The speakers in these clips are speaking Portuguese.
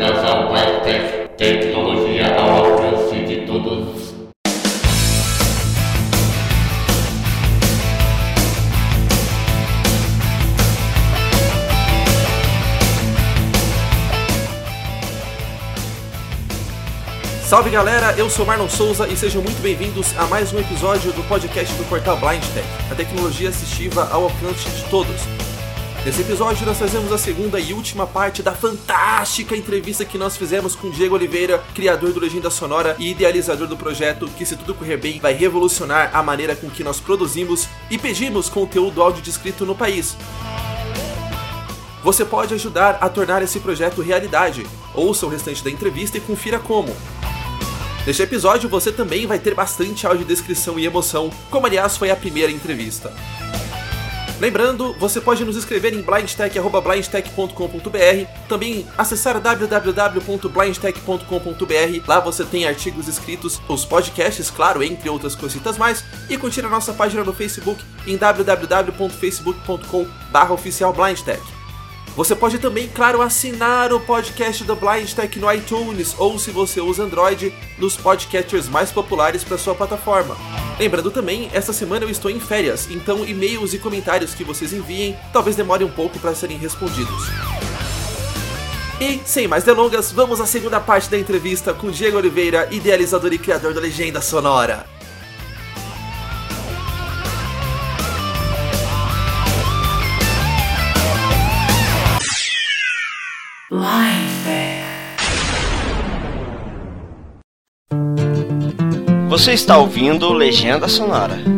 Ao Webtech, tecnologia ao alcance de todos. Salve galera, eu sou Marlon Souza e sejam muito bem-vindos a mais um episódio do podcast do portal Blind Tech, a tecnologia assistiva ao alcance de todos. Nesse episódio nós fazemos a segunda e última parte da fantástica entrevista que nós fizemos com Diego Oliveira, criador do Legenda Sonora e idealizador do projeto que, se tudo correr bem, vai revolucionar a maneira com que nós produzimos e pedimos conteúdo áudio descrito no país. Você pode ajudar a tornar esse projeto realidade. Ouça o restante da entrevista e confira como. Neste episódio você também vai ter bastante audiodescrição e emoção, como aliás foi a primeira entrevista. Lembrando, você pode nos escrever em blindtech.blindtech.com.br, também acessar www.blindtech.com.br, lá você tem artigos escritos, os podcasts, claro, entre outras cositas mais, e curtir a nossa página no Facebook em www.facebook.com/oficialblindtech. Você pode também, claro, assinar o podcast do Blind Tech no iTunes ou, se você usa Android, nos podcatchers mais populares para sua plataforma. Lembrando também, esta semana eu estou em férias, então e-mails e comentários que vocês enviem talvez demorem um pouco para serem respondidos. E, sem mais delongas, vamos à segunda parte da entrevista com Diego Oliveira, idealizador e criador da Legenda Sonora. Você está ouvindo Legenda Sonora.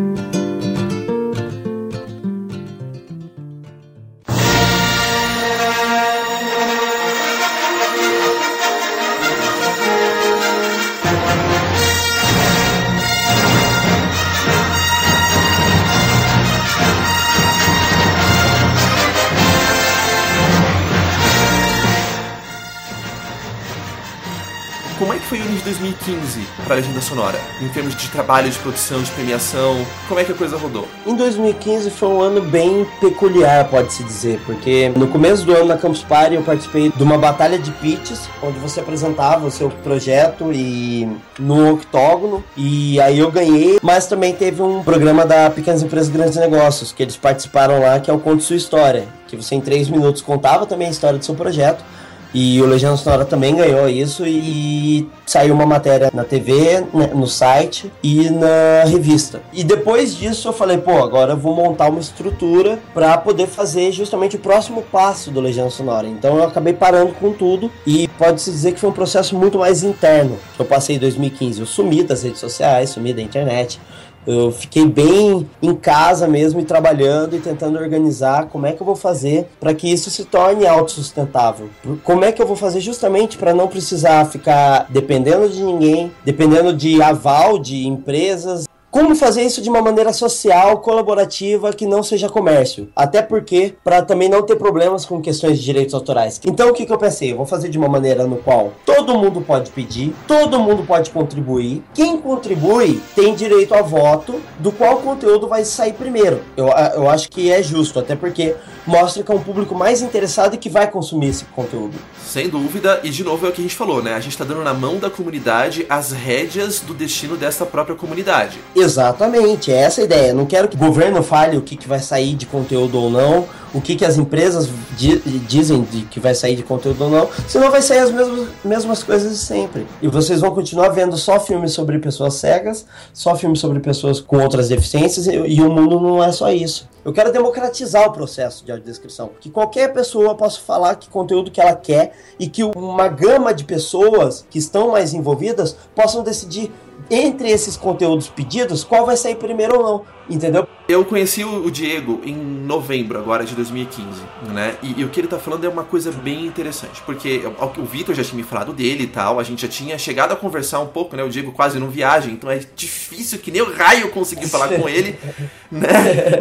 Para Legenda Sonora? Em termos de trabalho, de produção, de premiação, como é que a coisa rodou? Em 2015 foi um ano bem peculiar, pode-se dizer, porque no começo do ano na Campus Party eu participei de uma batalha de pitches, onde você apresentava o seu projeto e no octógono, e aí eu ganhei, mas também teve um programa da Pequenas Empresas Grandes Negócios, que eles participaram lá, que é o Conte Sua História, que você em três minutos contava também a história do seu projeto, e o Legenda Sonora também ganhou isso e saiu uma matéria na TV, né, no site e na revista. E depois disso eu falei, pô, agora eu vou montar uma estrutura para poder fazer justamente o próximo passo do Legenda Sonora. Então eu acabei parando com tudo e pode-se dizer que foi um processo muito mais interno eu passei em 2015. Eu sumi das redes sociais, sumi da internet. Eu fiquei bem em casa mesmo e trabalhando e tentando organizar como é que eu vou fazer para que isso se torne autossustentável. Como é que eu vou fazer justamente para não precisar ficar dependendo de ninguém, dependendo de aval de empresas. Como fazer isso de uma maneira social, colaborativa, que não seja comércio? Até porque, para também não ter problemas com questões de direitos autorais. Então, o que, que eu pensei? Eu vou fazer de uma maneira no qual todo mundo pode pedir, todo mundo pode contribuir. Quem contribui tem direito a voto, do qual o conteúdo vai sair primeiro. Eu, eu acho que é justo, até porque mostra que é um público mais interessado e que vai consumir esse conteúdo. Sem dúvida, e de novo é o que a gente falou, né? A gente tá dando na mão da comunidade as rédeas do destino dessa própria comunidade. Exatamente, é essa a ideia. Não quero que o governo fale o que, que vai sair de conteúdo ou não, o que, que as empresas di dizem de que vai sair de conteúdo ou não, senão vai sair as mesmas, mesmas coisas de sempre. E vocês vão continuar vendo só filmes sobre pessoas cegas, só filmes sobre pessoas com outras deficiências, e, e o mundo não é só isso. Eu quero democratizar o processo de audiodescrição. Que qualquer pessoa possa falar que conteúdo que ela quer e que uma gama de pessoas que estão mais envolvidas possam decidir entre esses conteúdos pedidos qual vai sair primeiro ou não. Entendeu? Eu conheci o Diego em novembro agora de 2015, né? E, e, o que ele tá falando é uma coisa bem interessante, porque o, o Vitor já tinha me falado dele e tal, a gente já tinha chegado a conversar um pouco, né? O Diego quase não viaja, então é difícil que nem o raio conseguir falar com ele, né?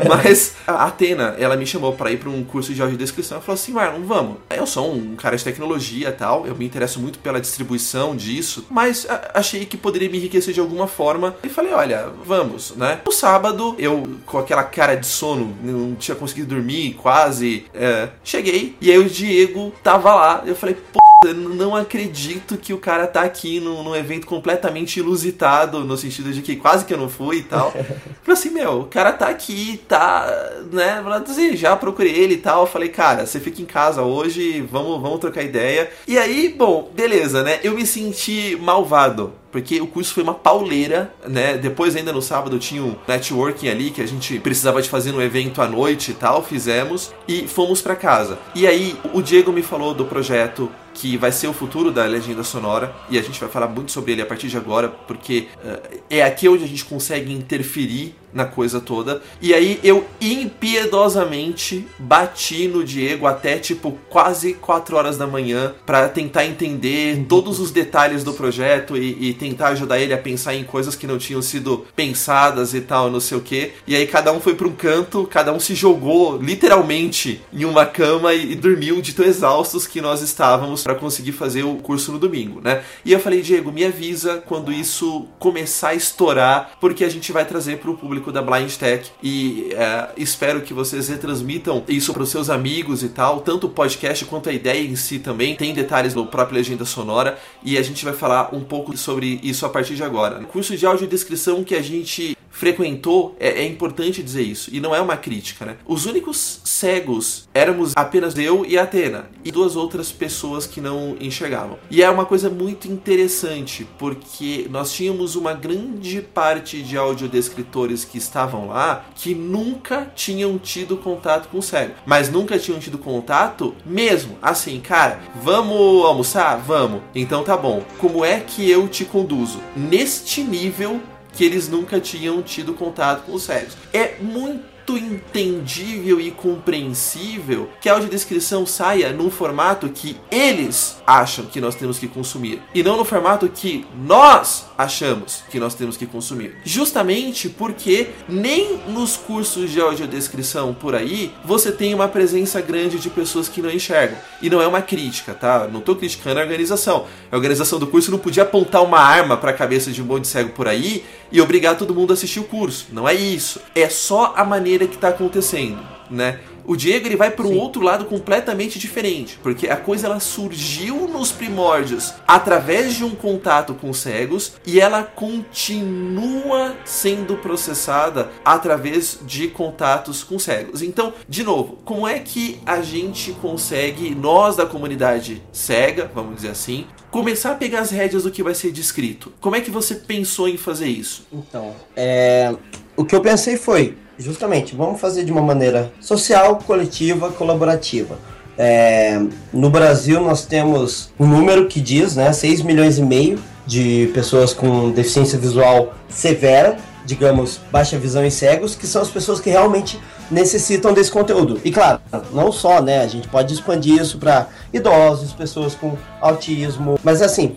Mas a Atena, ela me chamou para ir para um curso de audiodescrição e falou assim: Marlon, vamos. Eu sou um cara de tecnologia e tal, eu me interesso muito pela distribuição disso, mas achei que poderia me enriquecer de alguma forma. E falei: olha, vamos, né? No sábado, eu com aquela cara de sono, não tinha conseguido dormir quase. É, cheguei e aí o Diego tava lá. Eu falei, pô eu não acredito que o cara tá aqui num, num evento completamente ilusitado, no sentido de que quase que eu não fui e tal. Falei assim, meu, o cara tá aqui, tá, né? Assim, já procurei ele e tal. Falei, cara, você fica em casa hoje, vamos, vamos trocar ideia. E aí, bom, beleza, né? Eu me senti malvado porque o curso foi uma pauleira, né? Depois, ainda no sábado, tinha um networking ali que a gente precisava de fazer no evento à noite e tal, fizemos e fomos para casa. E aí, o Diego me falou do projeto que vai ser o futuro da legenda sonora e a gente vai falar muito sobre ele a partir de agora, porque uh, é aqui onde a gente consegue interferir na coisa toda. E aí eu impiedosamente bati no Diego até tipo quase 4 horas da manhã para tentar entender todos os detalhes do projeto e, e, tentar ajudar ele a pensar em coisas que não tinham sido pensadas e tal, não sei o que. E aí cada um foi para um canto, cada um se jogou literalmente em uma cama e, e dormiu de tão exaustos que nós estávamos para conseguir fazer o curso no domingo, né? E eu falei, Diego, me avisa quando isso começar a estourar, porque a gente vai trazer para o público da Blind Tech e é, espero que vocês retransmitam isso para os seus amigos e tal, tanto o podcast quanto a ideia em si também. Tem detalhes no próprio Legenda Sonora e a gente vai falar um pouco sobre isso a partir de agora. curso de audiodescrição que a gente frequentou, é, é, importante dizer isso, e não é uma crítica, né? Os únicos cegos éramos apenas eu e Atena, e duas outras pessoas que não enxergavam. E é uma coisa muito interessante, porque nós tínhamos uma grande parte de audiodescritores que estavam lá que nunca tinham tido contato com o cego, mas nunca tinham tido contato mesmo. Assim, cara, vamos almoçar? Vamos. Então tá bom. Como é que eu te conduzo? Neste nível que eles nunca tinham tido contato com os cegos. É muito entendível e compreensível que a audiodescrição saia num formato que eles acham que nós temos que consumir e não no formato que nós achamos que nós temos que consumir. Justamente porque nem nos cursos de audiodescrição por aí você tem uma presença grande de pessoas que não enxergam. E não é uma crítica, tá? Não estou criticando a organização. A organização do curso não podia apontar uma arma para a cabeça de um monte de cego por aí e obrigar todo mundo a assistir o curso. Não é isso. É só a maneira que está acontecendo, né? O Diego ele vai para um outro lado completamente diferente, porque a coisa ela surgiu nos primórdios através de um contato com cegos e ela continua sendo processada através de contatos com cegos. Então, de novo, como é que a gente consegue, nós da comunidade cega, vamos dizer assim, começar a pegar as rédeas do que vai ser descrito? Como é que você pensou em fazer isso? Então, é... o que eu pensei foi justamente, vamos fazer de uma maneira social, coletiva, colaborativa. É, no Brasil nós temos um número que diz, né, 6 milhões e meio de pessoas com deficiência visual severa, digamos, baixa visão e cegos, que são as pessoas que realmente necessitam desse conteúdo. E claro, não só, né? A gente pode expandir isso para idosos, pessoas com autismo, mas assim,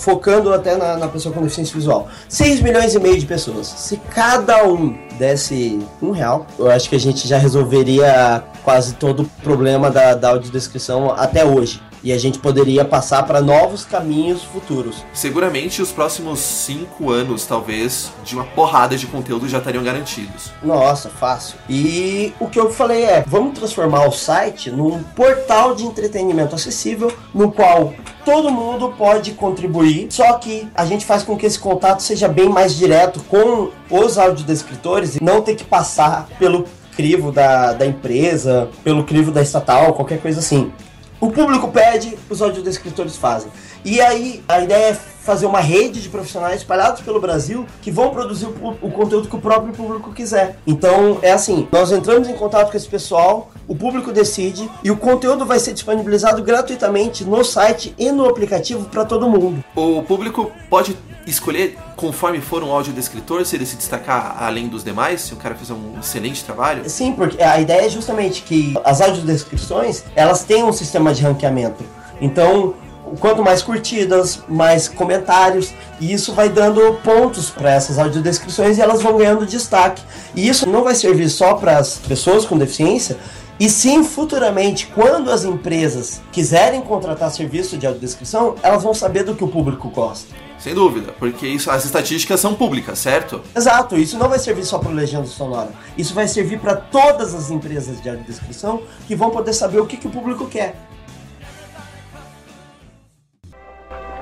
focando até na, na, pessoa com deficiência visual. 6 milhões e meio de pessoas. Se cada um desse um real, eu acho que a gente já resolveria quase todo o problema da, da audiodescrição até hoje e a gente poderia passar para novos caminhos futuros. Seguramente os próximos cinco anos, talvez, de uma porrada de conteúdo já estariam garantidos. Nossa, fácil. E o que eu falei é, vamos transformar o site num portal de entretenimento acessível, no qual todo mundo pode contribuir, só que a gente faz com que esse contato seja bem mais direto com os audiodescritores e não ter que passar pelo crivo da, da empresa, pelo crivo da estatal, qualquer coisa assim. O público pede, os audiodescritores fazem. E aí a ideia é fazer uma rede de profissionais espalhados pelo Brasil que vão produzir o, o, conteúdo que o próprio público quiser. Então é assim, nós entramos em contato com esse pessoal, o público decide e o conteúdo vai ser disponibilizado gratuitamente no site e no aplicativo para todo mundo. O público pode escolher conforme for um audiodescritor, se ele se destacar além dos demais, se o cara fizer um excelente trabalho? Sim, porque a ideia é justamente que as audiodescrições, elas têm um sistema de ranqueamento. Então, quanto mais curtidas, mais comentários, e isso vai dando pontos para essas audiodescrições e elas vão ganhando destaque. E isso não vai servir só para as pessoas com deficiência, e sim, futuramente, quando as empresas quiserem contratar serviço de audiodescrição, elas vão saber do que o público gosta. Sem dúvida, porque isso, as estatísticas são públicas, certo? Exato, isso não vai servir só para o Legenda Sonora. Isso vai servir para todas as empresas de audiodescrição que vão poder saber o que, que o público quer.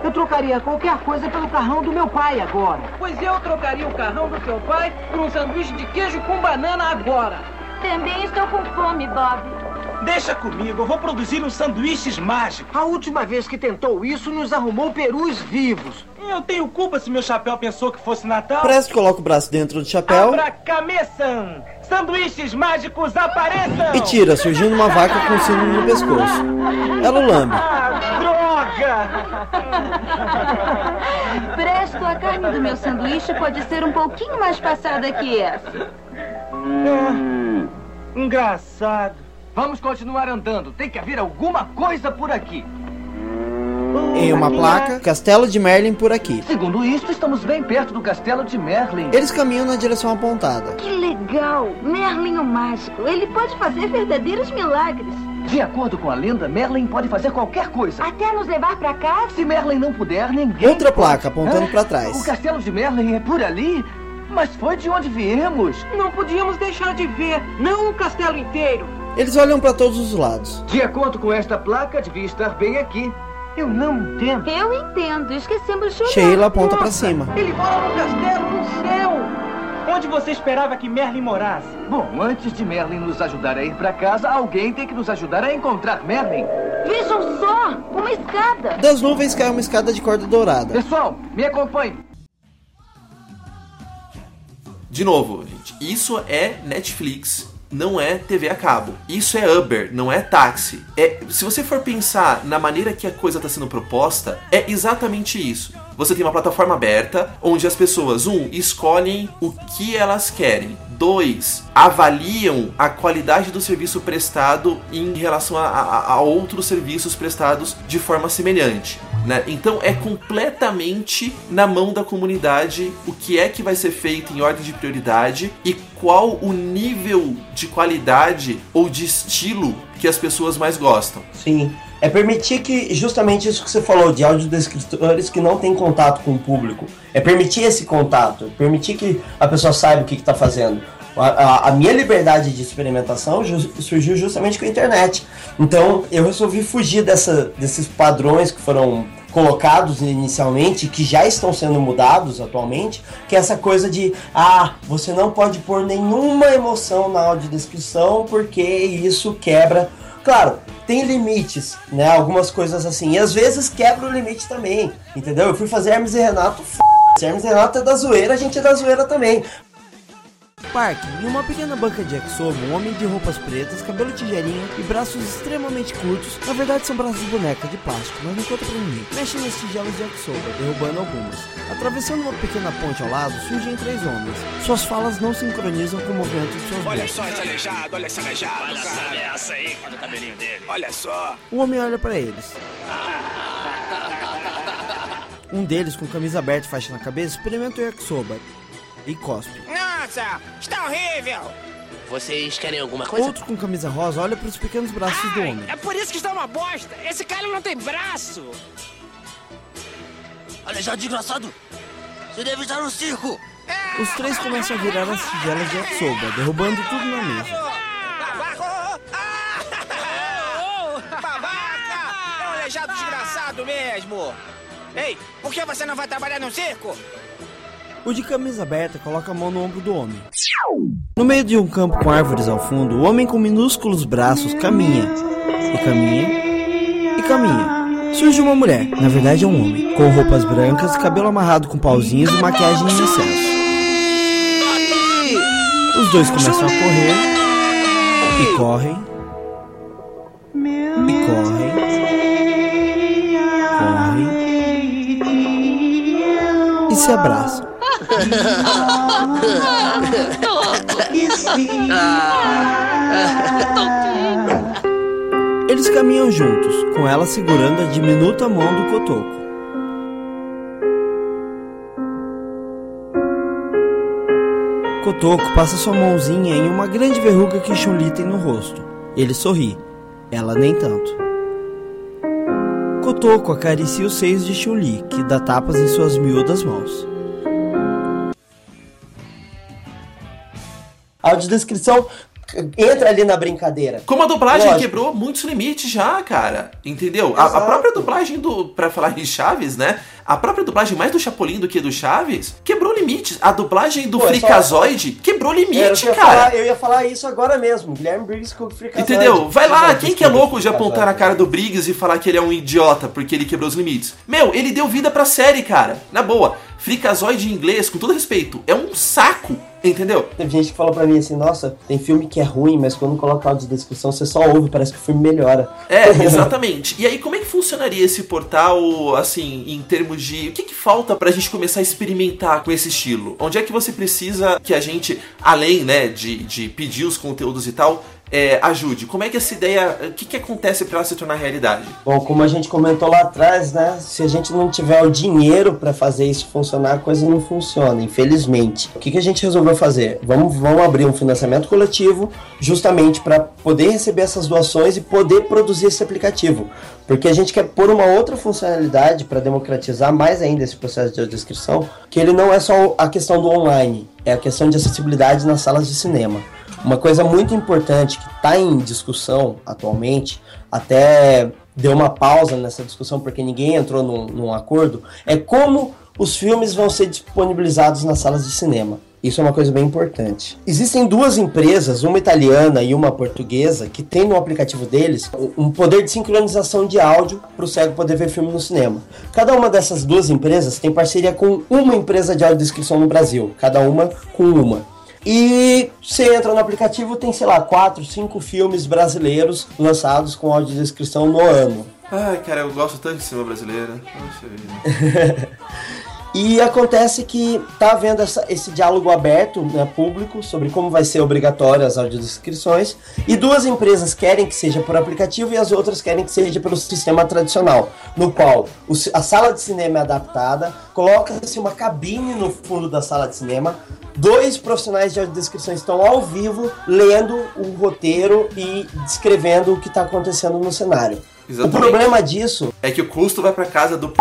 Eu trocaria qualquer coisa pelo carrão do meu pai agora. Pois eu trocaria o carrão do seu pai por um sanduíche de queijo com banana agora. Também estou com fome, Bob. Deixa comigo, eu vou produzir uns sanduíches mágicos. A última vez que tentou isso, nos arrumou perus vivos. Eu tenho culpa se meu chapéu pensou que fosse Natal. Presto coloca o braço dentro do chapéu Abra cabeça! Sanduíches mágicos apareçam! e tira, surgindo uma vaca com sino no pescoço. Ela o lambe. Ah, droga! Presto, a carne do meu sanduíche pode ser um pouquinho mais passada que essa. É, engraçado. Vamos continuar andando. Tem que haver alguma coisa por aqui. Em uma placa, Castelo de Merlin por aqui. Segundo isto, estamos bem perto do castelo de Merlin. Eles caminham na direção apontada. Que legal! Merlin o mágico. Ele pode fazer verdadeiros milagres. De acordo com a lenda, Merlin pode fazer qualquer coisa. Até nos levar pra casa? Se Merlin não puder, ninguém. Outra placa pode. apontando Hã? pra trás. O castelo de Merlin é por ali? Mas foi de onde viemos. Não podíamos deixar de ver, não o castelo inteiro. Eles olham pra todos os lados. De acordo com esta placa, devia estar bem aqui. Eu não entendo. Eu entendo. Esquecemos de olhar. Sheila aponta pra Nossa, cima. Ele mora no castelo no céu. Onde você esperava que Merlin morasse? Bom, antes de Merlin nos ajudar a ir pra casa, alguém tem que nos ajudar a encontrar Merlin. Vejam só! Uma escada. Das nuvens cai uma escada de corda dourada. Pessoal, me acompanhe. De novo, gente, isso é Netflix, não é TV a cabo. Isso é Uber, não é táxi. É, se você for pensar na maneira que a coisa está sendo proposta, é exatamente isso. Você tem uma plataforma aberta onde as pessoas, um, escolhem o que elas querem. Dois, avaliam a qualidade do serviço prestado em relação a, a- a outros serviços prestados de forma semelhante. Né? Então é completamente na mão da comunidade o que é que vai ser feito em ordem de prioridade e qual o nível de qualidade ou de estilo que as pessoas mais gostam. Sim. É permitir que, justamente isso que você falou, de audiodescritores que não têm contato com o público. É permitir esse contato, permitir que a pessoa saiba o que está fazendo. A, a- a minha liberdade de experimentação ju- surgiu justamente com a internet. Então eu resolvi fugir dessa, desses padrões que foram colocados inicialmente, que já estão sendo mudados atualmente, que é essa coisa de ah, você não pode pôr nenhuma emoção na audiodescrição porque isso quebra Claro, tem limites, né? Algumas coisas assim. E às vezes quebra o limite também, entendeu? Eu fui fazer Hermes e Renato, f... Hermes e Renato é da zoeira, a gente é da zoeira também. Parque, em uma pequena banca de yakisoba, um homem de roupas pretas, cabelo tigelinha e braços extremamente curtos, na verdade são braços de boneca de plástico, mas não conta pra ninguém, mexe nas tigelas de yakisoba, derrubando algumas. Atravessando uma pequena ponte ao lado, surgem três homens. Suas falas não sincronizam com o movimento de suas Olha bocas. só esse aleijado, olha esse aleijado. Olha essa aí com o cabelinho dele. Olha só. O homem olha pra eles. Um deles, com camisa aberta e faixa na cabeça, experimenta o yakisoba e cospe. Nossa, está horrível. Vocês querem alguma coisa? Outro com camisa rosa olha para os pequenos braços do homem. É por isso que está uma bosta. Esse cara não tem braço. Aleijado desgraçado! Você deve estar no circo! Os três começam a virar as tigelas de yakisoba, derrubando tudo na mesa. Babaca! É um aleijado desgraçado mesmo. Ei, por que você não vai trabalhar no circo? O de camisa aberta coloca a mão no ombro do homem. No meio de um campo com árvores ao fundo, o homem com minúsculos braços caminha. E caminha. E caminha. Surge uma mulher, na verdade é um homem, com roupas brancas, cabelo amarrado com pauzinhos e maquiagem em excesso. Os dois começam a correr. E correm. E correm. Correm. E se abraçam. Eles caminham juntos, com ela segurando a diminuta mão do cotoco. Cotoco passa sua mãozinha em uma grande verruga que Chun-Li tem no rosto. Ele sorri, ela nem tanto. Cotoco acaricia os seios de Chun-Li, que dá tapas em suas miúdas mãos. Audiodescrição entra ali na brincadeira. Como a dublagem Lógico. quebrou muitos limites já, cara. Entendeu? A, a própria dublagem do. Pra falar em Chaves, né? A própria dublagem mais do Chapolin do que do Chaves quebrou limites. A dublagem do Pô, é só- Freakazoid quebrou limite, eu, cara. falar, eu ia falar isso agora mesmo. Guilherme Briggs com o Freakazoid. Entendeu? Vai lá, quem que é louco de apontar na cara do Briggs e falar que ele é um idiota porque ele quebrou os limites? Meu, ele deu vida pra série, cara. Na boa. Freakazoid em inglês, com todo respeito, é um saco, entendeu? Teve gente que falou pra mim assim, nossa, tem filme que é ruim, mas quando coloca áudio de descrição, você só ouve, parece que o filme melhora. É, exatamente. E aí, como é que funcionaria esse portal, assim, em termos de. O que, que falta pra gente começar a experimentar com esse estilo? Onde é que você precisa que a gente, além, né, de, de pedir os conteúdos e tal, é, ajude? Como é que essa ideia. O que, que acontece pra ela se tornar realidade? Bom, como a gente comentou lá atrás, né? Se a gente não tiver o dinheiro pra fazer isso funcionar, a coisa não funciona, infelizmente. O que, que a gente resolveu fazer? Vamos, vamos abrir um financiamento coletivo justamente para poder receber essas doações e poder produzir esse aplicativo. Porque a gente quer pôr uma outra funcionalidade para democratizar mais ainda esse processo de audiodescrição, que ele não é só a questão do online, é a questão de acessibilidade nas salas de cinema. Uma coisa muito importante que está em discussão atualmente, até deu uma pausa nessa discussão porque ninguém entrou num, num acordo, é como os filmes vão ser disponibilizados nas salas de cinema. Isso é uma coisa bem importante. Existem duas empresas, uma italiana e uma portuguesa, que tem no aplicativo deles um poder de sincronização de áudio para o cego poder ver filme no cinema. Cada uma dessas duas empresas tem parceria com uma empresa de audiodescrição no Brasil, cada uma com uma. E você entra no aplicativo, tem, sei lá, quatro, cinco filmes brasileiros lançados com audiodescrição no ano. Ai, cara, eu gosto tanto de cinema brasileiro. Poxa vida. E acontece que tá havendo essa- esse diálogo aberto, né, público, sobre como vai ser obrigatório as audiodescrições, e duas empresas querem que seja por aplicativo e as outras querem que seja pelo sistema tradicional, no qual o a sala de cinema é adaptada, coloca-se uma cabine no fundo da sala de cinema, dois profissionais de audiodescrição estão ao vivo lendo o roteiro e descrevendo o que está acontecendo no cenário. Exatamente. O problema disso É que o custo vai pra casa do p...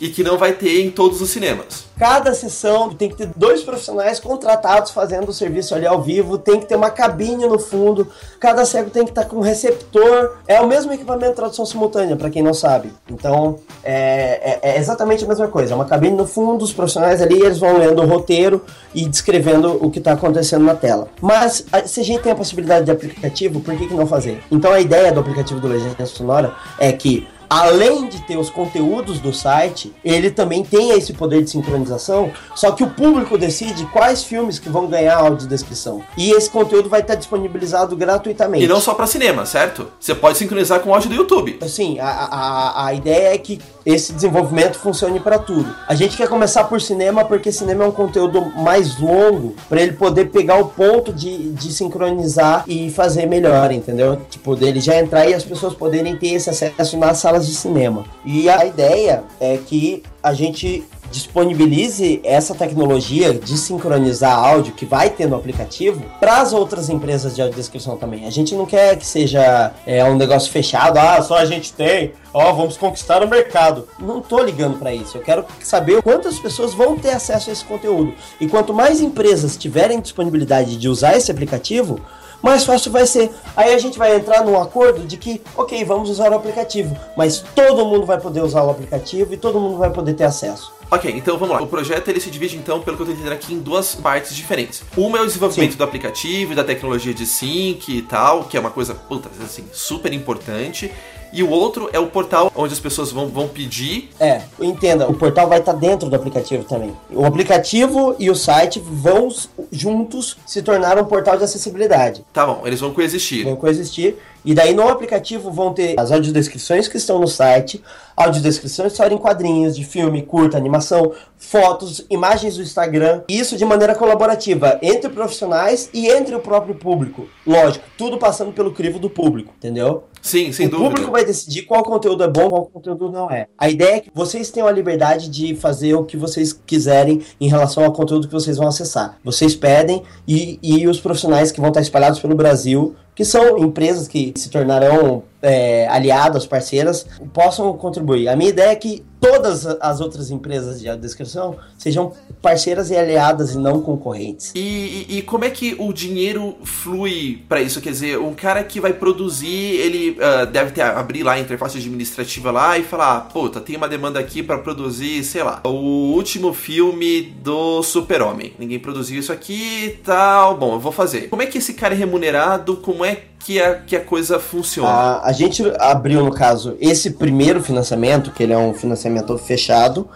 e que não vai ter em todos os cinemas. Cada sessão tem que ter dois profissionais contratados fazendo o serviço ali ao vivo, tem que ter uma cabine no fundo, cada cego tem que estar com um receptor. É o mesmo equipamento de tradução simultânea, para quem não sabe. Então, é, é- é exatamente a mesma coisa. É uma cabine no fundo, os profissionais ali, eles vão lendo o roteiro e descrevendo o que está acontecendo na tela. Mas, se a gente tem a possibilidade de aplicativo, por que, que não fazer? Então, a ideia do aplicativo do Legenda Sonora é que além de ter os conteúdos do site, ele também tem esse poder de sincronização, só que o público decide quais filmes que vão ganhar audiodescrição. E esse conteúdo vai estar disponibilizado gratuitamente. E não só pra cinema, certo? Você pode sincronizar com o áudio do YouTube. Assim, a, a, a ideia é que esse desenvolvimento funcione para tudo. A gente quer começar por cinema porque cinema é um conteúdo mais longo para ele poder pegar o ponto de, de sincronizar e fazer melhor, entendeu? Tipo, dele já entrar e as pessoas poderem ter esse acesso nas salas de cinema. E a ideia é que a gente disponibilize essa tecnologia de sincronizar áudio que vai ter no aplicativo para as outras empresas de audiodescrição também. A gente não quer que seja é, um negócio fechado, ah, só a gente tem, ó, vamos conquistar o mercado. Não tô ligando para isso. Eu quero saber quantas pessoas vão ter acesso a esse conteúdo. E quanto mais empresas tiverem disponibilidade de usar esse aplicativo, mais fácil vai ser. Aí a gente vai entrar num acordo de que, ok, vamos usar o aplicativo, mas todo mundo vai poder usar o aplicativo e todo mundo vai poder ter acesso. Ok, então vamos lá. O projeto ele se divide então, pelo que eu tô entendendo aqui, em duas partes diferentes. Uma é o desenvolvimento do aplicativo e da tecnologia de sync e tal, que é uma coisa, puta, assim, super importante. E o outro é o portal onde as pessoas vão, vão pedir. É, entenda, o portal vai estar dentro do aplicativo também. O aplicativo e o site vão juntos se tornar um portal de acessibilidade. Tá bom, eles vão coexistir. Vão coexistir. E daí no aplicativo vão ter as audiodescrições que estão no site, audiodescrições de história em quadrinhos, de filme, curta, animação, fotos, imagens do Instagram. Isso de maneira colaborativa entre profissionais e entre o próprio público. Lógico, tudo passando pelo crivo do público, entendeu? Sim, sem o dúvida. público vai decidir qual conteúdo é bom, qual conteúdo não é. A ideia é que vocês tenham a liberdade de fazer o que vocês quiserem em relação ao conteúdo que vocês vão acessar. Vocês pedem e, e os profissionais que vão estar espalhados pelo Brasil, que são empresas que se tornarão é, aliadas, parceiras, possam contribuir. A minha ideia é que todas as outras empresas de audiodescrição sejam parceiras e aliadas e não concorrentes. E, e, e como é que o dinheiro flui para isso? Quer dizer, um cara que vai produzir, ele uh, deve ter, abrir lá a interface administrativa lá e falar, puta, tem uma demanda aqui para produzir, sei lá, o último filme do Super-Homem. Ninguém produziu isso aqui e tal. Bom, eu vou fazer. Como é que esse cara é remunerado? Como é que a, que a coisa funciona? A, a gente abriu, no caso, esse primeiro financiamento, que ele é um financiamento fechado,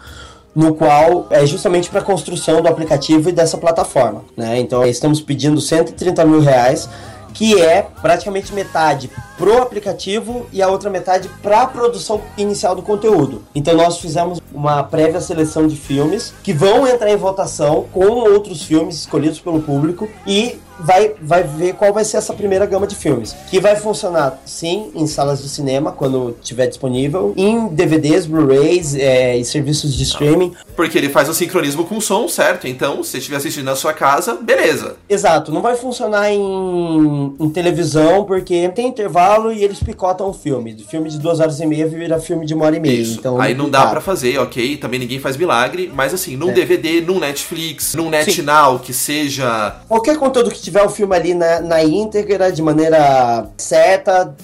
no qual é justamente para a construção do aplicativo e dessa plataforma. Né? Então estamos pedindo 130 mil reais, que é praticamente metade pro aplicativo e a outra metade para a produção inicial do conteúdo. Então nós fizemos uma prévia seleção de filmes que vão entrar em votação com outros filmes escolhidos pelo público e vai, vai ver qual vai ser essa primeira gama de filmes. Que vai funcionar, sim, em salas de cinema, quando estiver disponível, em DVDs, Blu-rays é, e serviços de streaming. Porque ele faz o sincronismo com o som, certo? Então, se estiver assistindo na sua casa, beleza. Exato, não vai funcionar em, em televisão, porque tem intervalo e eles picotam o filme. De filme de duas horas e meia vira filme de uma hora e meia. Isso. Então, Aí não dá para fazer, ok? Também ninguém faz milagre, mas assim, num É. DVD, num Netflix, num NetNow, que seja Qualquer conteúdo que tiver o filme ali na, na íntegra, de maneira certa,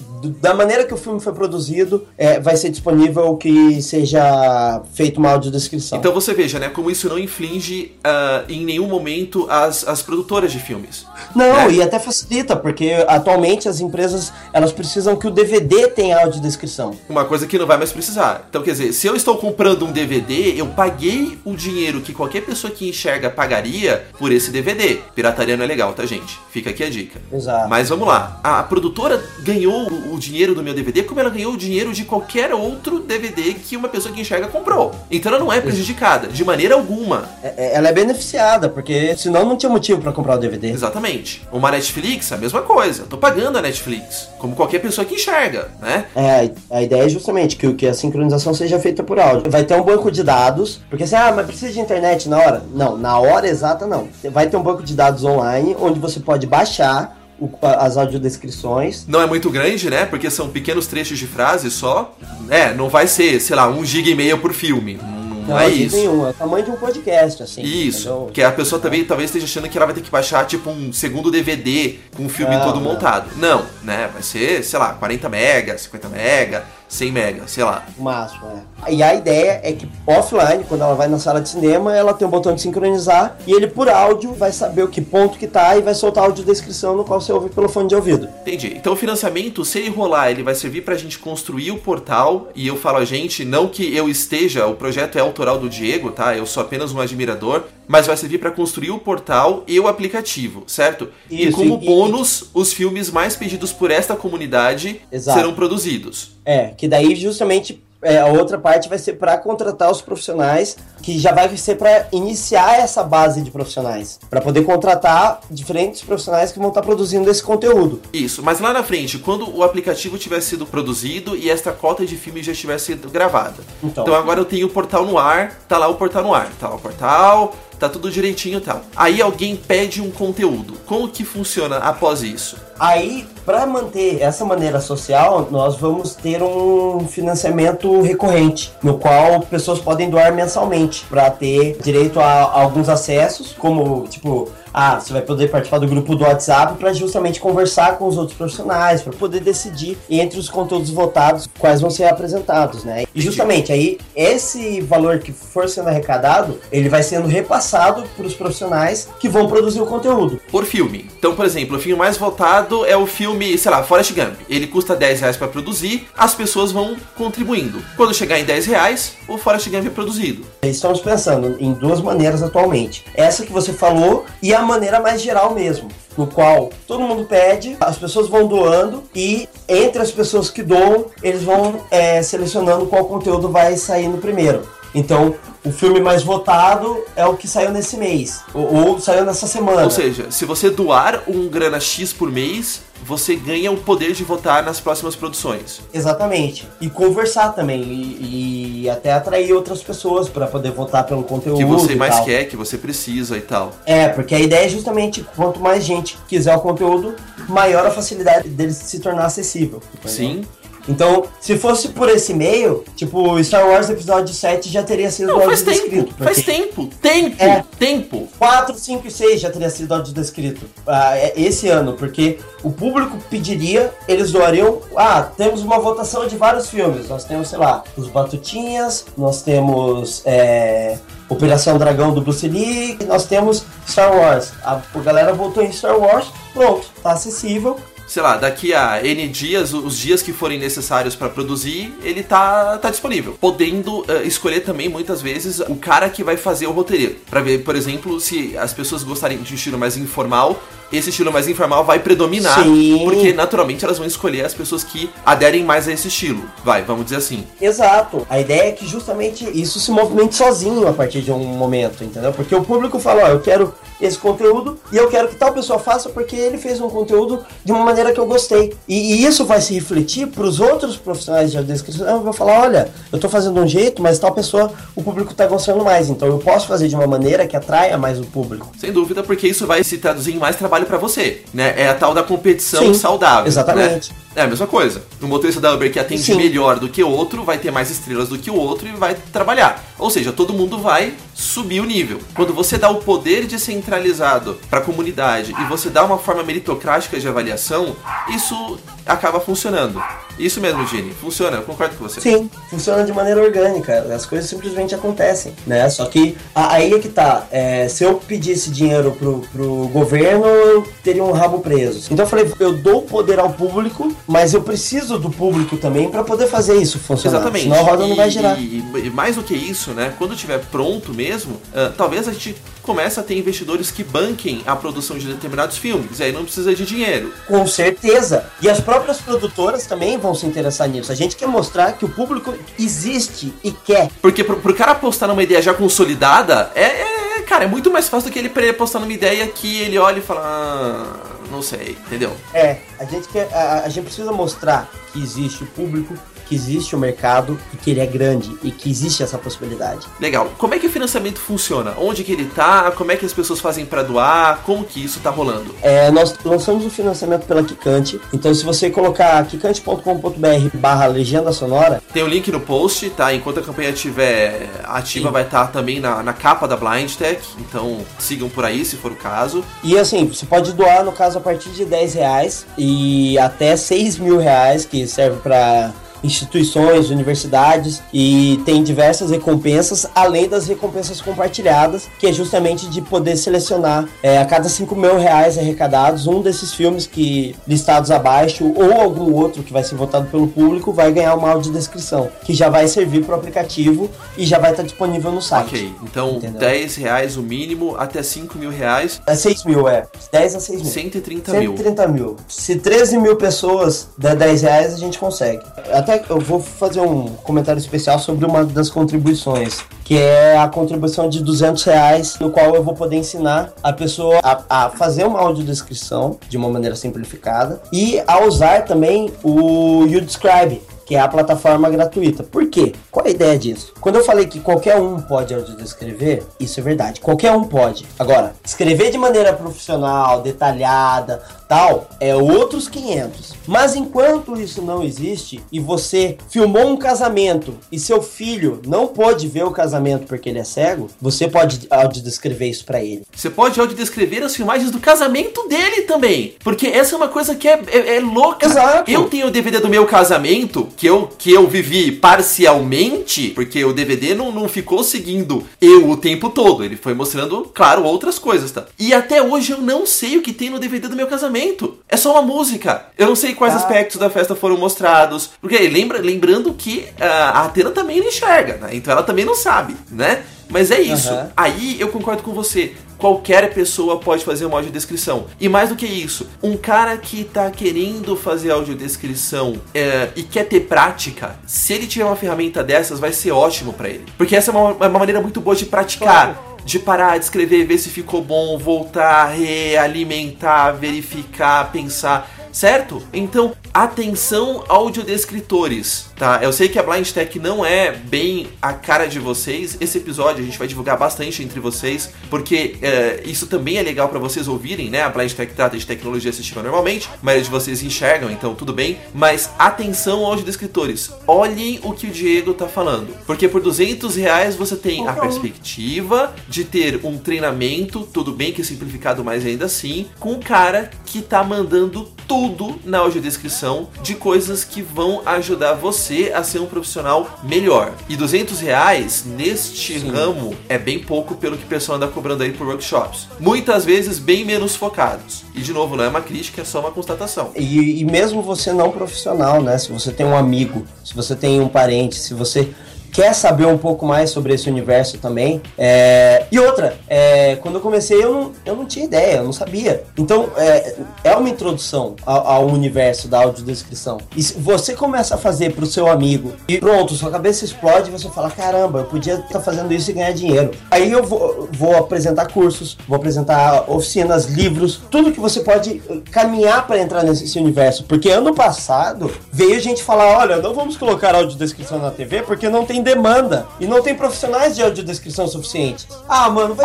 da maneira que o filme foi produzido, é, vai ser disponível que seja feito uma audiodescrição. Então você veja, né, como isso não inflige ah, em nenhum momento as, as produtoras de filmes. Não, né? e até facilita, porque atualmente as empresas elas precisam que o DVD tenha audiodescrição. Uma coisa que não vai mais precisar. Então, quer dizer, se eu estou comprando um DVD, eu paguei o dinheiro que qualquer pessoa que enxerga pagaria por esse DVD. Pirataria não é legal, tá, gente? Fica aqui a dica. Exato. Mas vamos lá. A produtora ganhou o, dinheiro do meu DVD como ela ganhou o dinheiro de qualquer outro DVD que uma pessoa que enxerga comprou. Então ela não é prejudicada, de maneira alguma. É- é- Ela é beneficiada, porque senão não tinha motivo pra comprar o DVD. Exatamente. Uma Netflix, a mesma coisa. Eu tô pagando a Netflix, como qualquer pessoa que enxerga, né? É, a ideia é justamente que, que a sincronização seja feita por áudio. Vai ter um banco de dados, porque assim, ah, mas precisa de internet na hora? Não, na hora exata não. Vai ter um banco de dados online, onde você pode baixar o- as audiodescrições. Não é muito grande, né? Porque são pequenos trechos de frase só. É, não vai ser, sei lá, um giga e meio por filme. Não, não Não, é de isso. nenhum, é o tamanho de um podcast, assim. Isso, entendeu? que a pessoa também talvez esteja achando que ela vai ter que baixar tipo um segundo DVD com o filme Não, todo não. montado. Não, né? Vai ser, sei lá, 40 mega, 50 mega, 100 mega, sei lá. O máximo, é. E a ideia é que offline, quando ela vai na sala de cinema, ela tem um botão de sincronizar e ele por áudio vai saber o que ponto que tá e vai soltar a audiodescrição no qual você ouve pelo fone de ouvido. Entendi. Então o financiamento, se ele rolar, ele vai servir pra gente construir o portal. E eu falo a gente, não que eu esteja, o projeto é autoral do Diego, tá? Eu sou apenas um admirador, mas vai servir pra construir o portal e o aplicativo, certo? e Isso, como e- bônus, os filmes mais pedidos por esta comunidade Exato. serão produzidos. É, que daí justamente é, a outra parte vai ser para contratar os profissionais, que já vai ser para iniciar essa base de profissionais, para poder contratar diferentes profissionais que vão estar produzindo esse conteúdo. Isso, mas lá na frente, quando o aplicativo tiver sido produzido e esta cota de filme já estiver sido gravada. Então. Então agora eu tenho o portal no ar, tá lá o portal no ar, tá lá o portal, tá tudo direitinho e tal. Aí alguém pede um conteúdo. Como que funciona após isso? Aí, para manter essa maneira social, nós vamos ter um financiamento recorrente, no qual pessoas podem doar mensalmente para ter direito a, a alguns acessos, como tipo, ah, você vai poder participar do grupo do WhatsApp para justamente conversar com os outros profissionais, para poder decidir entre os conteúdos votados quais vão ser apresentados, né? E justamente aí esse valor que for sendo arrecadado, ele vai sendo repassado para os profissionais que vão produzir o conteúdo. Por filme. Então, por exemplo, o filme mais votado é o filme, sei lá, Forrest Gump. Ele custa 10 reais pra produzir, as pessoas vão contribuindo. Quando chegar em 10 reais, o Forrest Gump é produzido. Estamos pensando em duas maneiras atualmente. Essa que você falou e a maneira mais geral mesmo. No qual todo mundo pede, as pessoas vão doando e entre as pessoas que doam, eles vão é, selecionando qual conteúdo vai sair no primeiro. Então, o filme mais votado é o que saiu nesse mês, ou, ou saiu nessa semana. Ou seja, se você doar um grana X por mês, você ganha o poder de votar nas próximas produções. Exatamente. E conversar também. E, e até atrair outras pessoas para poder votar pelo conteúdo. Que você mais tal. quer, que você precisa e tal. É, porque a ideia é justamente quanto mais gente quiser o conteúdo, maior a facilidade dele se tornar acessível. entendeu? Sim. Então, se fosse por esse meio, tipo, Star Wars Episódio 7 já teria sido Não, faz tempo, audiodescrito. faz porque tempo, tempo, É. tempo. 4, 5 e 6 já teria sido audiodescrito ah, é- esse ano, porque o público pediria, eles doariam. Ah, temos uma votação de vários filmes. Nós temos, sei lá, Os Batutinhas, nós temos é, Operação Dragão do Bruce Lee, nós temos Star Wars. A, a galera votou em Star Wars, pronto, tá acessível. Sei lá, daqui a N dias, os dias que forem necessários pra produzir, ele tá, tá disponível. Podendo eh, escolher também, muitas vezes, o cara que vai fazer o roteiro. Pra ver, por exemplo, se as pessoas gostarem de um estilo mais informal, esse estilo mais informal vai predominar. Sim. Porque, naturalmente, elas vão escolher as pessoas que aderem mais a esse estilo. Vai, vamos dizer assim. Exato. A ideia é que justamente isso se movimente sozinho a partir de um momento, entendeu? Porque o público fala, ó, eu quero esse conteúdo e eu quero que tal pessoa faça porque ele fez um conteúdo de uma maneira que eu gostei. E, e isso vai se refletir para os outros profissionais de audiodescrição. Eu vou falar, olha, eu tô fazendo um jeito, mas tal pessoa, o público tá gostando mais. Então eu posso fazer de uma maneira que atraia mais o público. Sem dúvida, porque isso vai se traduzir em mais trabalho pra você, né? É a tal da competição Sim, saudável. exatamente. né? É a mesma coisa. O motorista da Uber que atende Sim. melhor do que o outro vai ter mais estrelas do que o outro e vai trabalhar. Ou seja, todo mundo vai subir o nível. Quando você dá o poder descentralizado para a comunidade e você dá uma forma meritocrática de avaliação, isso acaba funcionando. Isso mesmo, Gini, funciona, eu concordo com você. Sim, funciona de maneira orgânica. As coisas simplesmente acontecem, né? Só que aí é que tá. é, se eu pedisse dinheiro pro, pro governo, eu teria um rabo preso. Então eu falei, eu dou poder ao público, mas eu preciso do público também para poder fazer isso funcionar. Exatamente. Senão a roda não vai E- girar. E, e mais do que isso, né? Quando estiver pronto mesmo, ah, talvez a gente comece a ter investidores que banquem a produção de determinados filmes. E aí não precisa de dinheiro. Com certeza. E as próprias produtoras também vão se interessar nisso. A gente quer mostrar que o público existe e quer. Porque pro, pro cara apostar numa ideia já consolidada, é, é- é, cara, é muito mais fácil do que ele apostar numa ideia que ele olha e fala, ah, não sei, entendeu? É, a gente quer, a, a gente precisa mostrar que existe o público, que existe o mercado e que ele é grande e que existe essa possibilidade. Legal. Como é que o financiamento funciona? Onde que ele tá? Como é que as pessoas fazem pra doar? Como que isso tá rolando? É, nós lançamos o financiamento pela Kikante, então se você colocar kikante.com.br barra legenda sonora, Tem o link no post, tá? Enquanto a campanha estiver ativa, vai estar também na, na capa da Blind Tech. Então sigam por aí, se for o caso. E assim, você pode doar, no caso, a partir de 10 reais e até 6 mil reais, que serve para instituições, universidades e tem diversas recompensas, além das recompensas compartilhadas, que é justamente de poder selecionar é, a cada 5 mil reais arrecadados, um desses filmes que listados abaixo ou algum outro que vai ser votado pelo público vai ganhar uma audiodescrição, que já vai servir para o aplicativo e já vai estar disponível no site. Ok, então Entendeu? 10 reais o mínimo, até 5 mil reais, É 6 mil, é. 10 a 6 mil. 130 mil. 130 mil. Se 13 mil pessoas der 10 reais, a gente consegue. Até eu vou fazer um comentário especial sobre uma das contribuições, que é a contribuição de 200 reais, no qual eu vou poder ensinar a pessoa a, a fazer uma audiodescrição de uma maneira simplificada e a usar também o YouDescribe, que é a plataforma gratuita. Por quê? Qual a ideia disso? Quando eu falei que qualquer um pode audiodescrever, isso é verdade. Qualquer um pode. Agora, escrever de maneira profissional, detalhada, tal, é outros 500. Mas enquanto isso não existe e você filmou um casamento e seu filho não pôde ver o casamento porque ele é cego, você pode audiodescrever isso pra ele. Você pode audiodescrever as filmagens do casamento dele também. Porque essa é uma coisa que é, é, é louca. Exato. Eu tenho o DVD do meu casamento, que eu, que eu vivi parcialmente, porque o DVD não, não ficou seguindo eu o tempo todo. Ele foi mostrando, claro, outras coisas, tá? E até hoje eu não sei o que tem no DVD do meu casamento. É só uma música. Eu não sei quais Ah. aspectos da festa foram mostrados. Porque lembra, lembrando que ah, a Atena também não enxerga, né? Então ela também não sabe, né? Mas é isso. Aham. Aí eu concordo com você. Qualquer pessoa pode fazer uma audiodescrição. E mais do que isso, um cara que tá querendo fazer audiodescrição é, e quer ter prática, se ele tiver uma ferramenta dessas, vai ser ótimo pra ele. Porque essa é uma, é uma maneira muito boa de praticar. De parar de escrever, ver se ficou bom, voltar, realimentar, verificar, pensar. Certo? Então, Atenção audiodescritores, tá? Eu sei que a Blind Tech não é bem a cara de vocês. Esse episódio a gente vai divulgar bastante entre vocês, porque é, isso também é legal para vocês ouvirem, né? A Blind Tech trata de tecnologia assistiva normalmente, maioria de vocês enxergam, então tudo bem. Mas atenção audiodescritores, olhem o que o Diego tá falando, porque por 200 reais você tem a perspectiva de ter um treinamento, tudo bem que é simplificado, mas ainda assim, com um cara que tá mandando tudo na audiodescrição de coisas que vão ajudar você a ser um profissional melhor. E 200 reais neste Sim. ramo é bem pouco pelo que o pessoal anda cobrando aí por workshops. Muitas vezes bem menos focados. E de novo, não é uma crítica, é só uma constatação. E, e mesmo você não profissional, né? Se você tem um amigo, se você tem um parente, se você quer saber um pouco mais sobre esse universo também. É... E outra, é... quando eu comecei eu não, eu não tinha ideia, eu não sabia. Então é, é uma introdução ao, ao, universo da audiodescrição. E você começa a fazer pro seu amigo e pronto, sua cabeça explode e você fala: caramba, eu podia estar tá fazendo isso e ganhar dinheiro. Aí eu vou, vou apresentar cursos, vou apresentar oficinas, livros, tudo que você pode caminhar para entrar nesse universo. Porque ano passado veio gente falar: olha, não vamos colocar audiodescrição na TV porque não tem tem demanda e não tem profissionais de audiodescrição suficientes. Ah, mano, vai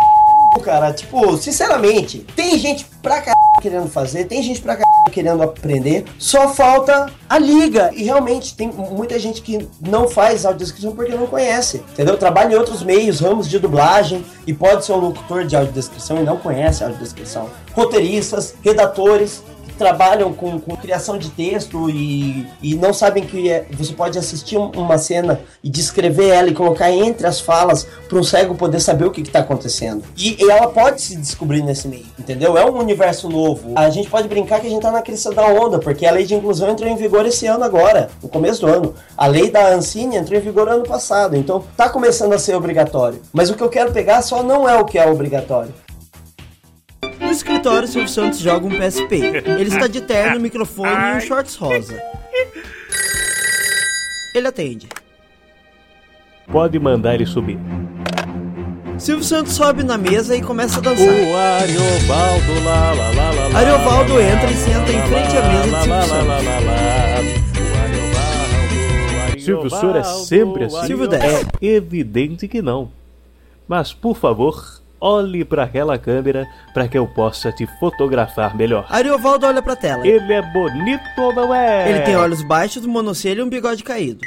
cara. Tipo, sinceramente, tem gente pra caralho querendo fazer, tem gente pra caralho querendo aprender, só falta a liga. E realmente tem muita gente que não faz audiodescrição porque não conhece, entendeu? Trabalha em outros meios, ramos de dublagem e pode ser um locutor de audiodescrição e não conhece audiodescrição. Roteiristas, redatores, trabalham com, com criação de texto e, e não sabem que é, você pode assistir uma cena e descrever ela e colocar entre as falas para um cego poder saber o que está acontecendo. E, e, ela pode se descobrir nesse meio, entendeu? É um universo novo. A gente pode brincar que a gente está na crista da onda, porque a lei de inclusão entrou em vigor esse ano agora, no começo do ano. A lei da Ancine entrou em vigor ano passado, então tá começando a ser obrigatório. Mas o que eu quero pegar só não é o que é obrigatório escritório, Silvio Santos joga um PSP. Ele está de terno, microfone e um shorts rosa. Ele atende. Pode mandar ele subir. Silvio Santos sobe na mesa e começa a dançar. O Ariovaldo, lá, lá, lá, lá, Ariovaldo entra e senta em frente à mesa de Silvio Santos. Silvio, senhor é sempre assim? Silvio 10. É evidente que não. Mas, por favor, olhe para aquela câmera para que eu possa te fotografar melhor. Ariovaldo olha para a tela. Ele é bonito ou não é? Ele tem olhos baixos, monocelho e um bigode caído.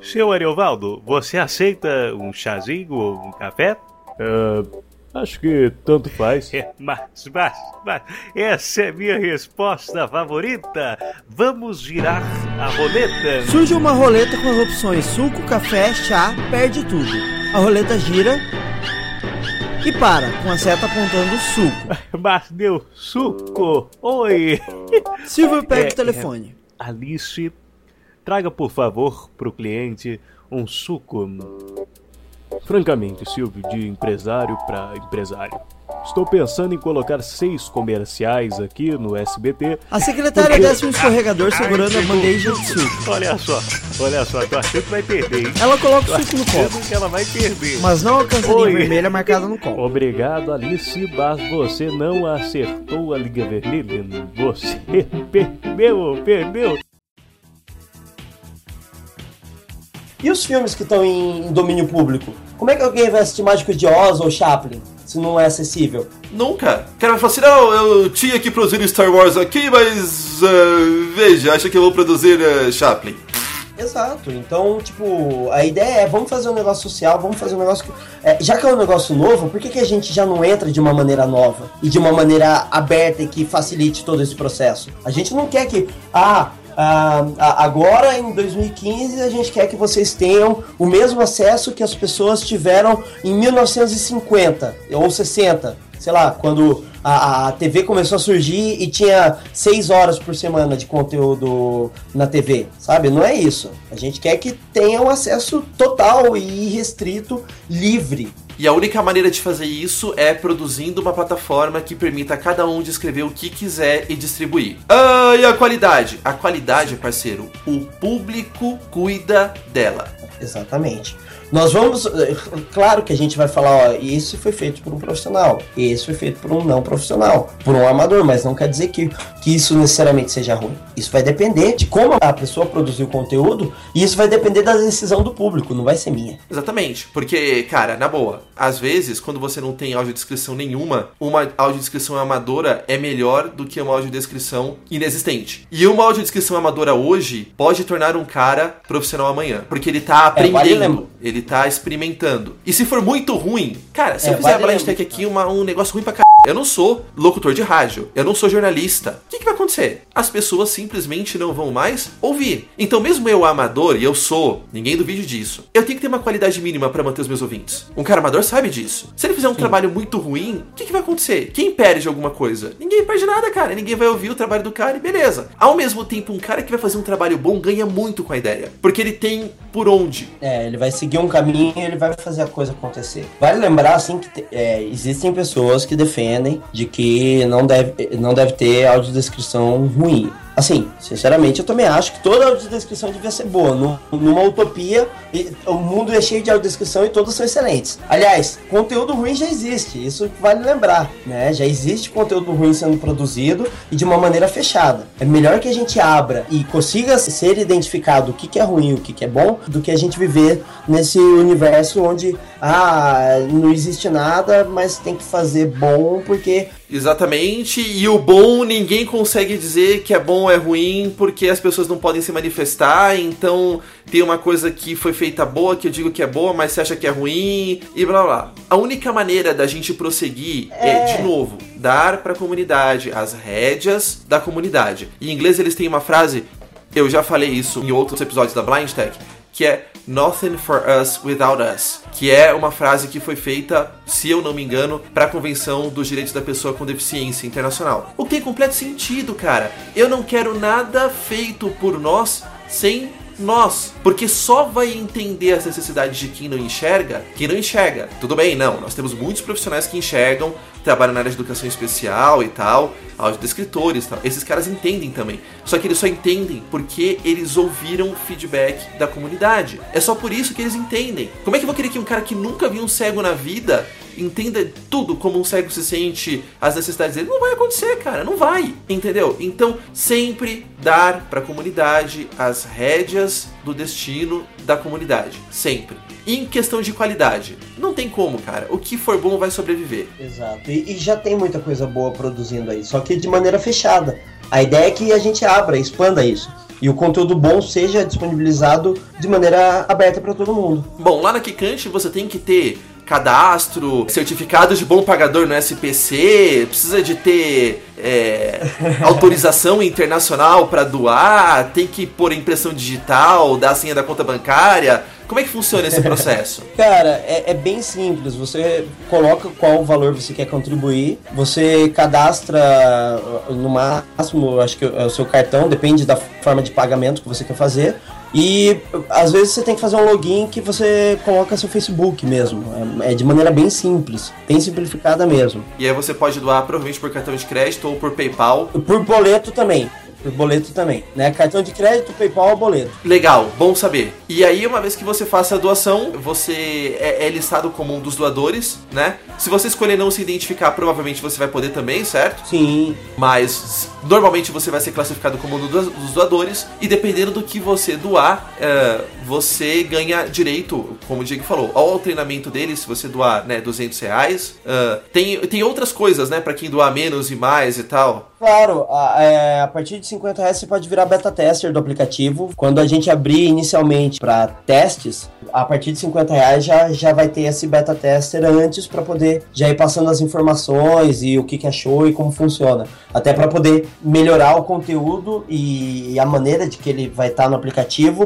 Seu Ariovaldo, você aceita um chazinho ou um café? Uh, acho que tanto faz. É, mas, mas, mas, essa é minha resposta favorita. Vamos girar a roleta. Surge uma roleta com as opções suco, café, chá, perde tudo. A roleta gira e para, com a seta apontando suco. Mas meu suco! Oi! Silvio pega é, o telefone. É, Alice, traga por favor pro cliente um suco. Francamente, Silvio, de empresário para empresário. Estou pensando em colocar seis comerciais aqui no SBT. A secretária porque... desce um escorregador segurando Ai, a bandeja de suco. Olha só, olha só, tô achando que vai perder, hein? Ela coloca o suco no copo. que ela vai perder. Mas não a cancelinha vermelha marcada no copo. Obrigado, Alice, mas você não acertou a liga vermelha. Você perdeu, perdeu. E os filmes que estão em domínio público? Como é que alguém vai assistir Mágico de Oz ou Chaplin? se não é acessível. Nunca. O cara vai falar assim, não, eu tinha que produzir Star Wars aqui, mas uh, veja, acha que eu vou produzir uh, Chaplin. Exato. Então, tipo, a ideia é vamos fazer um negócio social, vamos fazer um negócio que. É, já que é um negócio novo, por que, que a gente já não entra de uma maneira nova e de uma maneira aberta e que facilite todo esse processo? A gente não quer que. Ah, ah, agora em 2015 a gente quer que vocês tenham o mesmo acesso que as pessoas tiveram em 1950 ou 60, sei lá, quando a, a TV começou a surgir e tinha seis horas por semana de conteúdo na TV, sabe? Não é isso. A gente quer que tenha um acesso total e restrito, livre E a única maneira de fazer isso é produzindo uma plataforma que permita a cada um de escrever o que quiser e distribuir. Ah, e a qualidade? A qualidade, parceiro, o público cuida dela. Exatamente. Nós vamos. Claro que a gente vai falar, ó, isso foi feito por um profissional, esse foi feito por um não profissional, por um amador, mas não quer dizer que, que isso necessariamente seja ruim. Isso vai depender de como a pessoa produziu o conteúdo e isso vai depender da decisão do público, não vai ser minha. Exatamente, porque, cara, na boa, às vezes, quando você não tem audiodescrição nenhuma, uma audiodescrição amadora é melhor do que uma audiodescrição inexistente. E uma audiodescrição amadora hoje pode tornar um cara profissional amanhã, porque ele tá É, vale aprendendo, lembrar. Ele tá experimentando. E se for muito ruim, cara, se É, eu fizer a Blind. Tech aqui uma, um negócio ruim pra c... Eu não sou locutor de rádio, eu não sou jornalista. O que, que vai acontecer? As pessoas simplesmente não vão mais ouvir. Então, mesmo eu amador, e eu sou, ninguém duvide disso, eu tenho que ter uma qualidade mínima pra manter os meus ouvintes. Um cara amador sabe disso. Se ele fizer um trabalho muito ruim, o que, que vai acontecer? Quem perde alguma coisa? Ninguém perde nada, cara. Ninguém vai ouvir o trabalho do cara e beleza. Ao mesmo tempo, um cara que vai fazer um trabalho bom ganha muito com a ideia. Porque ele tem por onde. É, ele vai seguir um caminho e ele vai fazer a coisa acontecer. Vale lembrar, assim, que é, existem pessoas que defendem de que não deve, não deve ter audiodescrição ruim. Assim, sinceramente, eu também acho que toda audiodescrição devia ser boa. Nu- numa utopia, e- o mundo é cheio de audiodescrição e todas são excelentes. Aliás, conteúdo ruim já existe, isso vale lembrar, né? Já existe conteúdo ruim sendo produzido e de uma maneira fechada. É melhor que a gente abra e consiga ser identificado o que, que é ruim e o que, que é bom, do que a gente viver nesse universo onde, ah, não existe nada, mas tem que fazer bom porque Exatamente, e o bom ninguém consegue dizer que é bom é ruim porque as pessoas não podem se manifestar, então tem uma coisa que foi feita boa que eu digo que é boa, mas você acha que é ruim e blá blá. A única maneira da gente prosseguir é, É. de novo, dar para a comunidade as rédeas da comunidade. Em inglês eles têm uma frase, eu já falei isso em outros episódios da Blind Tech, que é Nothing for us without us, que é uma frase que foi feita, se eu não me engano, para a Convenção dos Direitos da Pessoa com Deficiência Internacional. O que tem completo sentido, cara. Eu não quero nada feito por nós sem nós, porque só vai entender as necessidades de quem não enxerga, quem não enxerga. Tudo bem, não, nós temos muitos profissionais que enxergam, trabalham na área de educação especial e tal, audiodescritores tal. Esses caras entendem também. Só que eles só entendem porque eles ouviram feedback da comunidade. É só por isso que eles entendem. Como é que eu vou querer que um cara que nunca viu um cego na vida entenda tudo como um cego se sente, as necessidades dele? Não vai acontecer, cara, não vai, entendeu? Então, sempre dar para a comunidade as rédeas do destino da comunidade, sempre. Em questão de qualidade, não tem como, cara. O que for bom vai sobreviver. Exato. E, e já tem muita coisa boa produzindo aí, só que de maneira fechada. A ideia é que a gente abra, expanda isso. E o conteúdo bom seja disponibilizado de maneira aberta para todo mundo. Bom, lá na Kikante você tem que ter cadastro, certificado de bom pagador no SPC, precisa de ter é, autorização internacional para doar, tem que pôr impressão digital, dar a senha da conta bancária. Como é que funciona esse processo? Cara, é, é bem simples. Você coloca qual valor você quer contribuir, você cadastra uh, no máximo, acho que é o seu cartão, depende da forma de pagamento que você quer fazer. E às vezes você tem que fazer um login que você coloca seu Facebook mesmo. É, é de maneira bem simples, bem simplificada mesmo. E aí você pode doar provavelmente por cartão de crédito ou por PayPal. Por boleto também. Por boleto também, né? Cartão de crédito, PayPal ou boleto. Legal, bom saber. E aí, uma vez que você faça a doação, você é, é listado como um dos doadores, né? Se você escolher não se identificar, provavelmente você vai poder também, certo? Sim. Mas normalmente você vai ser classificado como um dos doadores. E dependendo do que você doar, é, você ganha direito, como o Diego falou, ao treinamento dele, se você doar né, 200 reais. É, tem, tem outras coisas, né? Pra quem doar menos e mais e tal. Claro, a, é, a partir de 50 reais você pode virar beta tester do aplicativo. Quando a gente abrir inicialmente para testes, a partir de 50 reais já, já vai ter esse beta tester antes para poder já ir passando as informações e o que, que achou e como funciona. Até para poder melhorar o conteúdo e a maneira de que ele vai estar no aplicativo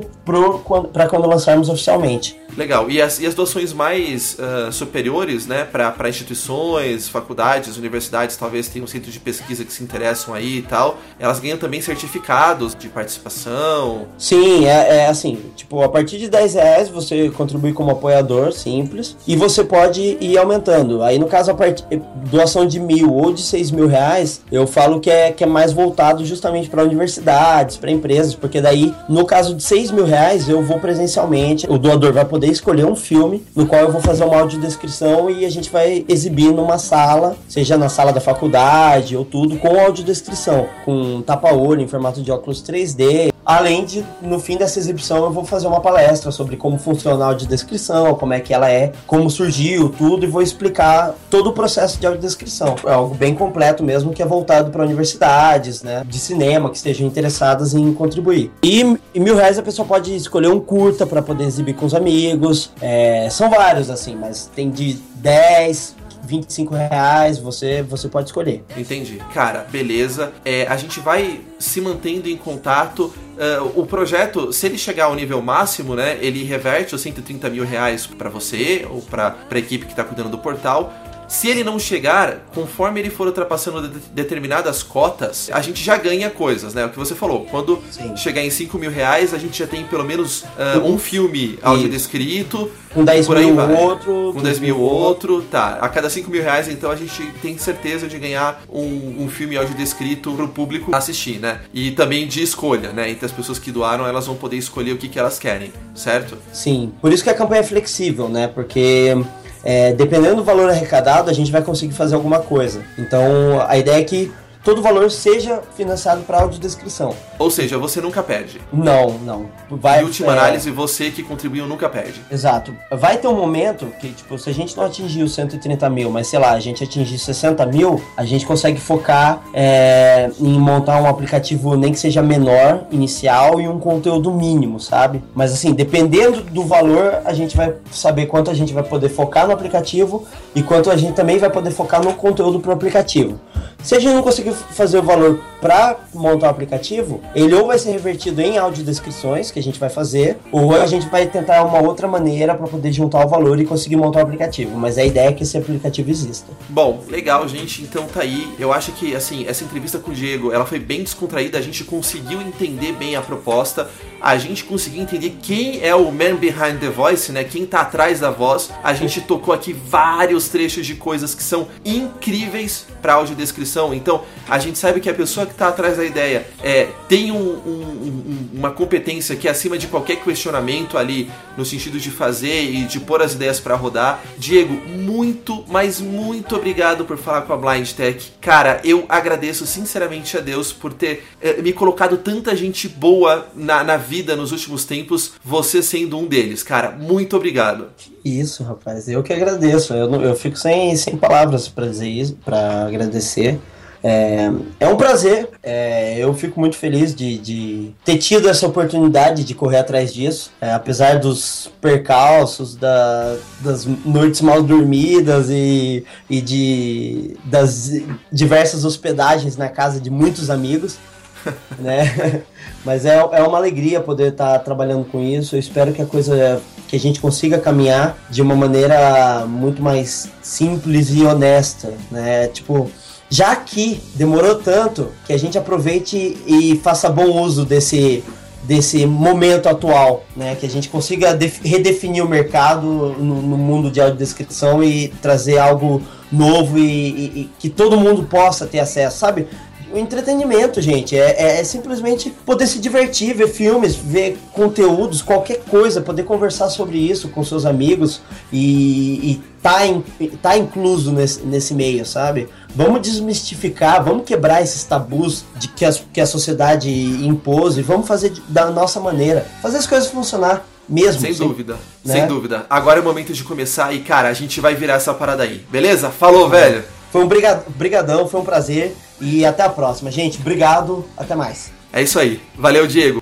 para quando lançarmos oficialmente. Legal. E as, e as doações mais ah, superiores, né, para instituições, faculdades, universidades, talvez tenham centros de pesquisa que se interessam aí e tal, elas ganham também certificados de participação. Sim, é, é, assim, tipo, a partir de 10 reais você contribui como apoiador, simples, e você pode ir aumentando. Aí no caso, a part... doação de mil ou de seis mil reais, eu falo que é, que é mais voltado justamente para universidades, para empresas, porque daí, no caso de seis mil reais, eu vou presencialmente, o doador vai poder escolher um filme no qual eu vou fazer uma audiodescrição e a gente vai exibir numa sala, seja na sala da faculdade ou tudo, com audiodescrição, com tapa-olho em formato de óculos 3D, Além de, no fim dessa exibição, eu vou fazer uma palestra sobre como funciona a audiodescrição, como é que ela é, como surgiu, tudo, e vou explicar todo o processo de audiodescrição. É algo bem completo mesmo, que é voltado para universidades, né, de cinema, que estejam interessadas em contribuir. E, e mil reais a pessoa pode escolher um curta para poder exibir com os amigos. É, são vários, assim, mas tem de 10, 25 reais, você, você pode escolher. Entendi. Cara, beleza. É, a gente vai se mantendo em contato. Uh, o projeto, se ele chegar ao nível máximo, né, ele reverte os 130 mil reais para você ou para a equipe que está cuidando do portal. Se ele não chegar, conforme ele for ultrapassando de determinadas cotas, a gente já ganha coisas, né? O que você falou. Quando Sim. chegar em 5 mil reais, a gente já tem pelo menos uh, um filme audiodescrito. Com 10 por mil vai. outro. Com 10 mil outro. Tá. A cada 5 mil reais, então, a gente tem certeza de ganhar um, um filme audiodescrito pro público assistir, né? E também de escolha, né? Entre as pessoas que doaram, elas vão poder escolher o que, que elas querem, certo? Sim. Por isso que a campanha é flexível, né? Porque é, dependendo do valor arrecadado, a gente vai conseguir fazer alguma coisa. Então, a ideia é que todo o valor seja financiado para audiodescrição. Ou seja, você nunca perde. Não, não. Vai, em última é... análise, você que contribuiu nunca perde. Exato. Vai ter um momento que, tipo, se a gente não atingir os 130 mil, mas sei lá, a gente atingir 60 mil, a gente consegue focar é, em montar um aplicativo nem que seja menor, inicial, e um conteúdo mínimo, sabe? Mas assim, dependendo do valor, a gente vai saber quanto a gente vai poder focar no aplicativo e quanto a gente também vai poder focar no conteúdo pro aplicativo. Se a gente não conseguir fazer o valor para montar o aplicativo, ele ou vai ser revertido em audiodescrições, que a gente vai fazer, ou a gente vai tentar uma outra maneira para poder juntar o valor e conseguir montar o aplicativo. Mas a ideia é que esse aplicativo exista. Bom, legal, gente. Então tá aí. Eu acho que, assim, essa entrevista com o Diego, ela foi bem descontraída. A gente conseguiu entender bem a proposta. A gente conseguiu entender quem é o man behind the voice, né? Quem tá atrás da voz. A gente tocou aqui vários trechos de coisas que são incríveis para audiodescrição. Então, a gente sabe que a pessoa que está atrás da ideia é, tem um, um, um, uma competência que é acima de qualquer questionamento ali, no sentido de fazer e de pôr as ideias para rodar. Diego, muito, mas muito obrigado por falar com a Blind Tech. Cara, eu agradeço sinceramente a Deus por ter é, me colocado tanta gente boa na, na vida nos últimos tempos, você sendo um deles. Cara, muito obrigado. Isso, rapaz, eu que agradeço. Eu, eu fico sem, sem palavras para dizer isso, para agradecer. É, é um prazer, é, eu fico muito feliz de, de, ter tido essa oportunidade de correr atrás disso, é, apesar dos percalços, da, das noites mal dormidas e, e de, das diversas hospedagens na casa de muitos amigos. né? Mas é, é uma alegria poder estar trabalhando com isso. Eu espero que a coisa que a gente consiga caminhar de uma maneira muito mais simples e honesta, né? Tipo, já que demorou tanto, que a gente aproveite e faça bom uso desse desse momento atual, né? Que a gente consiga redefinir o mercado no, no, mundo de audiodescrição e trazer algo novo e, e, e, que todo mundo possa ter acesso, sabe? O entretenimento, gente, é, é, é, simplesmente poder se divertir, ver filmes, ver conteúdos, qualquer coisa, poder conversar sobre isso com seus amigos e, e tá, in, tá incluso nesse, nesse meio, sabe? Vamos desmistificar, vamos quebrar esses tabus de que a, que a sociedade impôs e vamos fazer da nossa maneira. Fazer as coisas funcionar mesmo. Sem, sem dúvida, né? sem dúvida. Agora é o momento de começar e, cara, a gente vai virar essa parada aí, beleza? Falou, é. velho! Foi um brigadão, foi um prazer e até a próxima. Gente, obrigado, até mais. É isso aí. Valeu, Diego.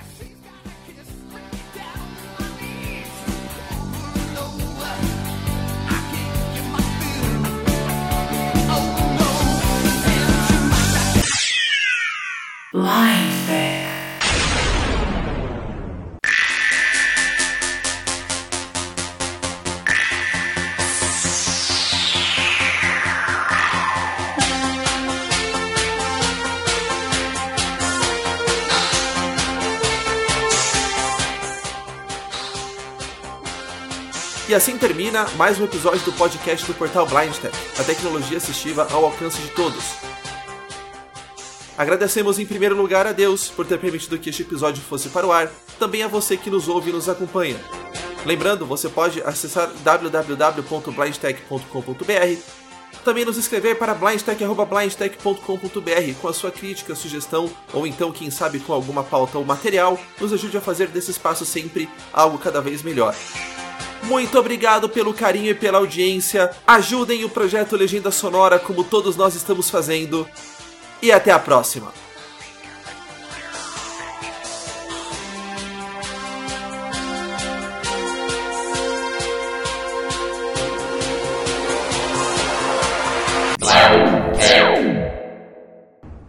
E assim termina mais um episódio do podcast do portal Blind Tech, a tecnologia assistiva ao alcance de todos. Agradecemos em primeiro lugar a Deus por ter permitido que este episódio fosse para o ar, também a você que nos ouve e nos acompanha. Lembrando, você pode acessar www.blindtech.com.br, também nos escrever para blindtech.blindtech.com.br com a sua crítica, sugestão ou então, quem sabe, com alguma pauta ou material, nos ajude a fazer desse espaço sempre algo cada vez melhor. Muito obrigado pelo carinho e pela audiência. Ajudem o projeto Legenda Sonora como todos nós estamos fazendo. E até a próxima!